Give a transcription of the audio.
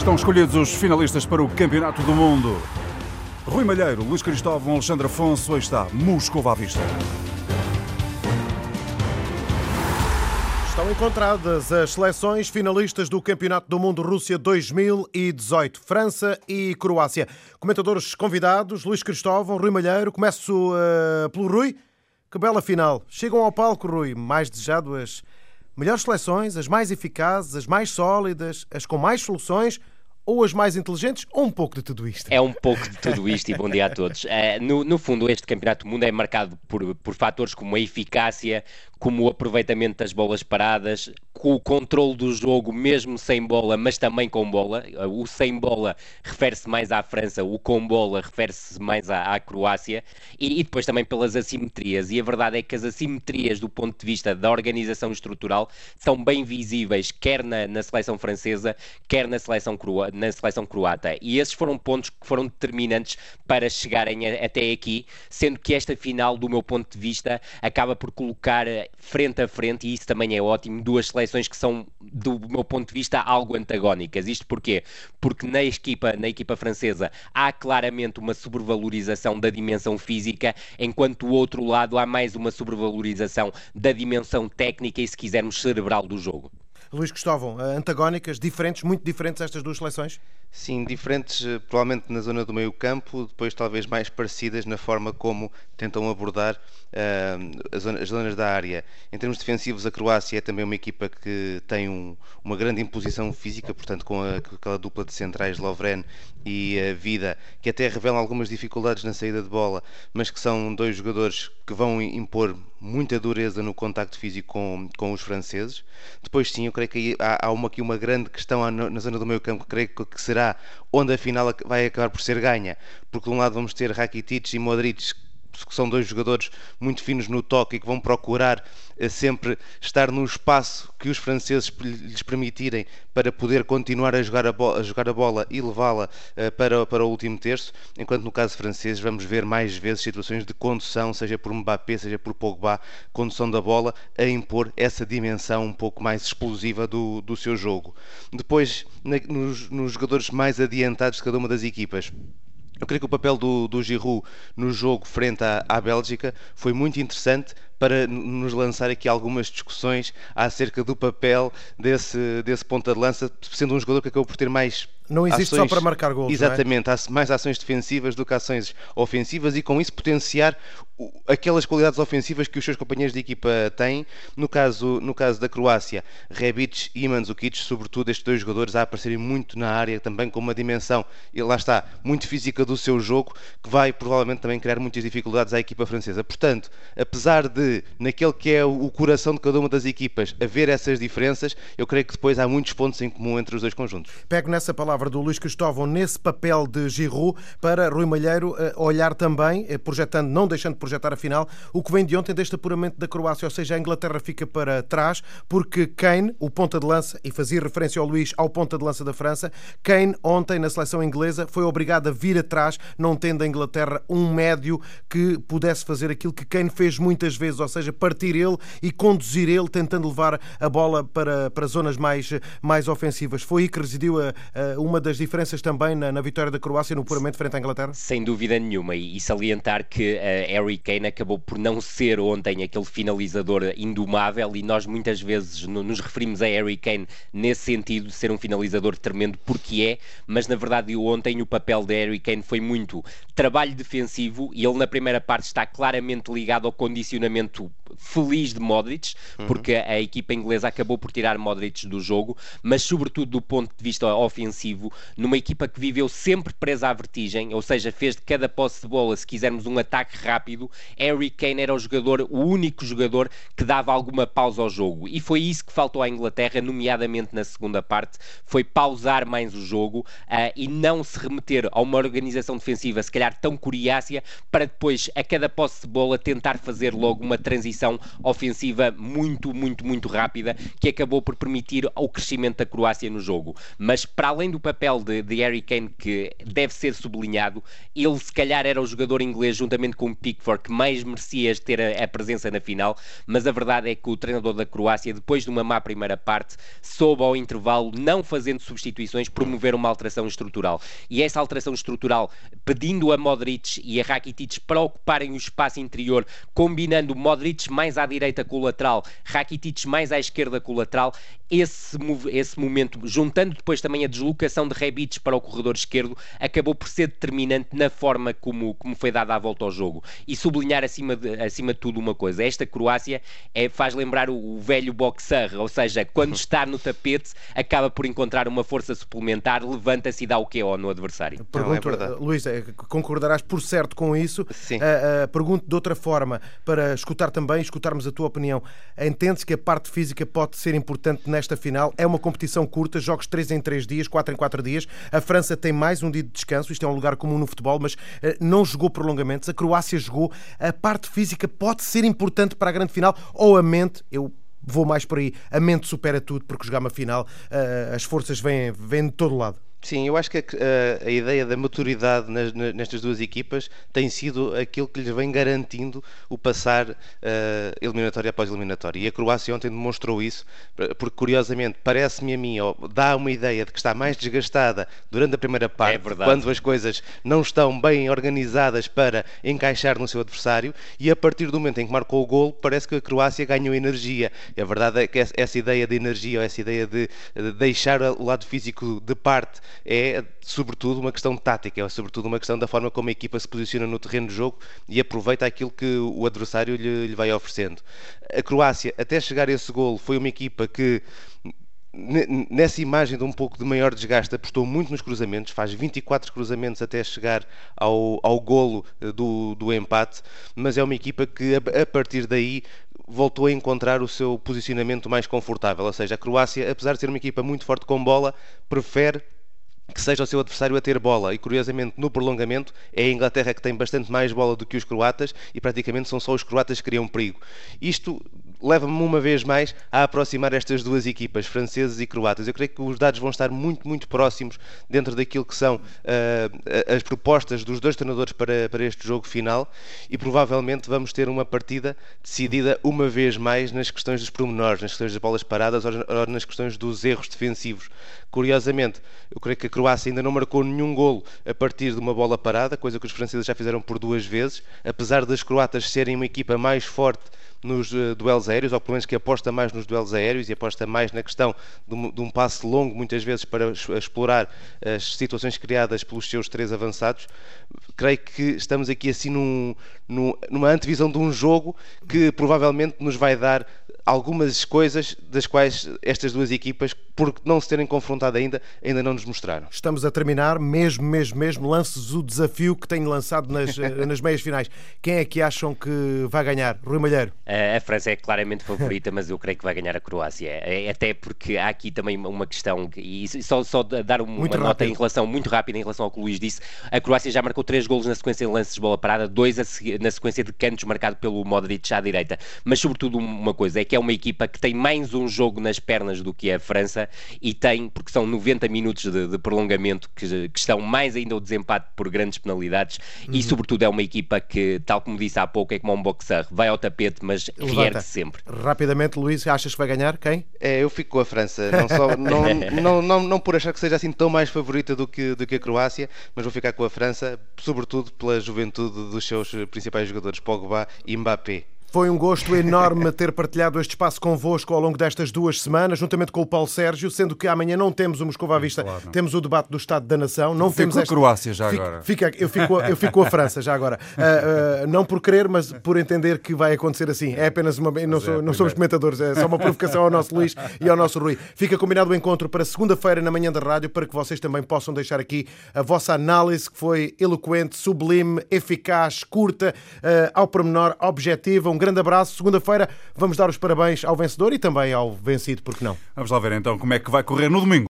Estão escolhidos os finalistas para o Campeonato do Mundo. Rui Malheiro, Luís Cristóvão, Alexandre Afonso, aí está, Moscou à vista. Estão encontradas as seleções finalistas do Campeonato do Mundo Rússia 2018, França e Croácia. Comentadores convidados, Luís Cristóvão, Rui Malheiro. Começo uh, pelo Rui. Que bela final. Chegam ao palco, Rui, mais desejado as melhores seleções, as mais eficazes, as mais sólidas, as com mais soluções ou as mais inteligentes, ou um pouco de tudo isto? É um pouco de tudo isto e bom dia a todos. Uh, no, no, fundo, este Campeonato do Mundo é marcado por, por fatores como a eficácia, como o aproveitamento das bolas paradas, com o controle do jogo, mesmo sem bola, mas também com bola. O sem bola refere-se mais à França, o com bola refere-se mais à, à Croácia, e, e, depois também pelas assimetrias. E a verdade é que as assimetrias, do ponto de vista da organização estrutural, são bem visíveis, quer na, na seleção francesa, quer na seleção, na seleção croata. E esses foram pontos que foram determinantes para chegarem a, até aqui, sendo que esta final, do meu ponto de vista, acaba por colocar frente a frente, e isso também é ótimo, duas seleções que são, do meu ponto de vista, algo antagónicas. Isto porquê? Porque na equipa, na equipa francesa há claramente uma sobrevalorização da dimensão física, enquanto do outro lado há mais uma sobrevalorização da dimensão técnica e, se quisermos, cerebral do jogo. Luís Cristóvão, antagónicas, diferentes, muito diferentes estas duas seleções? Sim, diferentes eh, provavelmente na zona do meio campo, depois talvez mais parecidas na forma como tentam abordar uh, as, zonas, as, zonas, da área. Em termos defensivos, a Croácia é também uma equipa que tem um, uma grande imposição física, portanto com, a, com, aquela dupla de centrais Lovren e a Vida, que até revelam algumas dificuldades na saída de bola, mas que são dois jogadores que vão impor muita dureza no contacto físico com, com os franceses. Depois sim, creio que há, há uma, aqui uma grande questão na, na zona do meio campo, creio que será onde a final vai acabar por ser ganha, porque de um lado vamos ter Rakitic e Modric que são dois jogadores muito finos no toque e que vão procurar eh, sempre estar no espaço que os franceses lhes permitirem para poder continuar a jogar a, bola, a, jogar a bola e levá-la uh, para, para o último terço, enquanto no caso francês vamos ver mais vezes situações de condução, seja por Mbappé, seja por Pogba, condução da bola, a impor essa dimensão um pouco mais explosiva do, do seu jogo. Depois, na, nos, nos jogadores mais adiantados de cada uma das equipas, eu creio que o papel do, do Giroud no jogo frente à, à Bélgica foi muito interessante para nos lançar aqui algumas discussões acerca do papel desse, desse ponta de lança, sendo um jogador que acabou por ter mais não existe ações, só para marcar gols. É? Exatamente, é? há mais ações defensivas do que ações ofensivas e com isso potenciar aquelas qualidades ofensivas que os seus companheiros de equipa têm. No caso, no caso da Croácia, Rebic e Mandzukic, sobretudo estes dois jogadores, a aparecerem muito na área, também com uma dimensão, e lá está, muito física do seu jogo, que vai provavelmente também criar muitas dificuldades à equipa francesa. Portanto, apesar de, naquele que é o coração de cada uma das equipas, haver essas diferenças, eu creio que depois há muitos pontos em comum entre os dois conjuntos. Pego nessa palavra do Luís Cristóvão nesse papel de Giroud para Rui Malheiro eh, olhar também, eh, projetando, não deixando de projetar a final, o que vem de ontem deste apuramento da Croácia, ou seja, a Inglaterra fica para trás, porque Kane, o ponta de lança, e fazia referência ao Luís ao ponta de lança da França, Kane ontem na seleção inglesa foi obrigado a vir atrás, não tendo a Inglaterra um médio que pudesse fazer aquilo que Kane fez muitas vezes, ou seja, partir ele e conduzir ele, tentando levar a bola para, para zonas mais, mais ofensivas. Foi aí que residiu a, a, uma das diferenças também na, na, vitória da Croácia no puramente frente à Inglaterra? Sem dúvida nenhuma, e, salientar que uh, Harry Kane acabou por não ser ontem aquele finalizador indomável e nós muitas vezes no, nos referimos a Harry Kane nesse sentido de ser um finalizador tremendo porque é, mas na verdade ontem o papel de Harry Kane foi muito trabalho defensivo e ele na primeira parte está claramente ligado ao condicionamento feliz de Modric, uhum. porque a equipa inglesa acabou por tirar Modric do jogo, mas sobretudo do ponto de vista ofensivo, numa equipa que viveu sempre presa à vertigem, ou seja, fez de cada posse de bola, se quisermos, um ataque rápido, Harry Kane era o jogador, o único jogador que dava alguma pausa ao jogo. E foi isso que faltou à Inglaterra, nomeadamente na segunda parte, foi pausar mais o jogo uh, e não se remeter a uma organização defensiva, se calhar tão coriácea, para depois, a cada posse de bola, tentar fazer logo uma transição ofensiva muito, muito, muito rápida que acabou por permitir o crescimento da Croácia no jogo. Mas para além do papel de, de Harry Kane, que deve ser sublinhado, ele se calhar era o jogador inglês, juntamente com o Pickford, que mais merecia ter a, a presença na final, mas a verdade é que o treinador da Croácia, depois de uma má primeira parte, soube ao intervalo, não fazendo substituições, promover uma alteração estrutural. E essa alteração estrutural, pedindo a Modric e a Rakitic para ocuparem o espaço interior, combinando Modric mais à direita com o lateral, Rakitic mais à esquerda com o lateral, esse, esse momento, juntando depois também a deslocação de Rebic para o corredor esquerdo, acabou por ser determinante na forma como, como foi dada a volta ao jogo. E sublinhar acima de, acima de tudo uma coisa: esta Croácia é, faz lembrar o, o velho boxer, ou seja, quando está no tapete, acaba por encontrar uma força suplementar, levanta-se e dá o QO no adversário. Pergunto, Não, é Luís, é, concordarás por certo com isso? Sim. Uh, uh, pergunto de outra forma, para escutar também, escutarmos a tua opinião. Entende-se que a parte física pode ser importante nesta final. É uma competição curta, jogos 3 em 3 dias, 4 em 4 dias. A França tem mais um dia de descanso, isto é um lugar comum no futebol, mas uh, não jogou prolongamentos. A Croácia jogou. A parte física pode ser importante para a grande final ou a mente, eu vou mais por aí, a mente supera tudo, porque jogar uma final, as forças vêm, vêm de todo lado. Sim, eu acho que a, a, ideia da maturidade nas, nestas duas equipas tem sido aquilo que lhes vem garantindo o passar uh, eliminatória após eliminatória. E a Croácia ontem demonstrou isso, porque curiosamente parece-me a mim, ou dá uma ideia de que está mais desgastada durante a primeira parte, é quando as coisas não estão bem organizadas para encaixar no seu adversário, e a partir do momento em que marcou o gol, parece que a Croácia ganhou energia. E a verdade é que essa ideia de energia, ou essa ideia de, de deixar o lado físico de parte, é sobretudo uma questão tática, é sobretudo uma questão da forma como a equipa se posiciona no terreno de jogo e aproveita aquilo que o adversário lhe, lhe vai oferecendo. A Croácia, até chegar a esse gol, foi uma equipa que nessa imagem de um pouco de maior desgaste, apostou muito nos cruzamentos, faz 24 cruzamentos até chegar ao, ao golo eh, do, do empate, mas é uma equipa que a, a partir daí voltou a encontrar o seu posicionamento mais confortável, ou seja, a Croácia, apesar de ser uma equipa muito forte com bola, prefere que seja o seu adversário a ter bola. E curiosamente, no prolongamento, é a Inglaterra que tem bastante mais bola do que os croatas e praticamente são só os croatas que criam perigo. Isto leva-me uma vez mais a aproximar estas duas equipas, franceses e croatas. Eu creio que os dados vão estar muito, muito próximos dentro daquilo que são uh, as propostas dos dois treinadores para, para este jogo final e provavelmente vamos ter uma partida decidida uma vez mais nas questões dos pormenores, nas questões das bolas paradas ou nas questões dos erros defensivos. Curiosamente, eu creio que a Croácia ainda não marcou nenhum golo a partir de uma bola parada, coisa que os franceses já fizeram por duas vezes, apesar das croatas serem uma equipa mais forte nos uh, duelos aéreos, ou pelo menos que aposta mais nos duelos aéreos e aposta mais na questão de um, de um passe longo, muitas vezes, para explorar as situações criadas pelos seus três avançados. Creio que estamos aqui assim num, num, numa antevisão de um jogo que provavelmente nos vai dar algumas coisas das quais estas duas equipas, por não se terem confrontado ainda, ainda não nos mostraram. Estamos a terminar, mesmo, mesmo, mesmo, lances o desafio que tenho lançado nas, eh, nas meias finais. Quem é que acham que vai ganhar? Rui Malheiro? A França é claramente favorita, mas eu creio que vai ganhar a Croácia. É, é até porque há aqui também uma questão, e só, só dar uma muito nota rápido. em relação, muito rápida em relação ao que o Luís disse. A Croácia já marcou três golos na sequência de lances de bola parada, dois na sequência de cantos marcado pelo Modric à direita. Mas, sobretudo, uma coisa é que é uma equipa que tem mais um jogo nas pernas do que a França e tem, porque são 90 minutos de, de prolongamento que, que, estão mais ainda o desempate por grandes penalidades uhum. e, sobretudo, é uma equipa que, tal como disse há pouco, é como um boxer, vai ao tapete, mas reergue sempre. Rapidamente, Luís, achas que vai ganhar? Quem? É, eu fico com a França, não, só, não, não, não, não, por achar que seja assim tão mais favorita do que, do que a Croácia, mas vou ficar com a França, sobretudo pela juventude dos seus principais jogadores, Pogba e Mbappé. Foi um gosto enorme ter partilhado este espaço convosco ao longo destas duas semanas, juntamente com o Paulo Sérgio, sendo que amanhã não temos o Moscou à vista, claro. temos o debate do Estado da Nação. Não fico temos esta... a Croácia já fica, agora. Fica, eu, fico, eu fico com a França já agora. Uh, uh, não por querer, mas por entender que vai acontecer assim. É apenas uma. Não, é, sou, não somos comentadores, é só uma provocação ao nosso Luís e ao nosso Rui. Fica combinado o encontro para segunda-feira na manhã da rádio para que vocês também possam deixar aqui a vossa análise, que foi eloquente, sublime, eficaz, curta, uh, ao pormenor, objetiva. Um grande abraço. Segunda segunda-feira vamos dar os parabéns ao vencedor e também ao vencido, porque não? Vamos lá ver então como é que vai correr no domingo.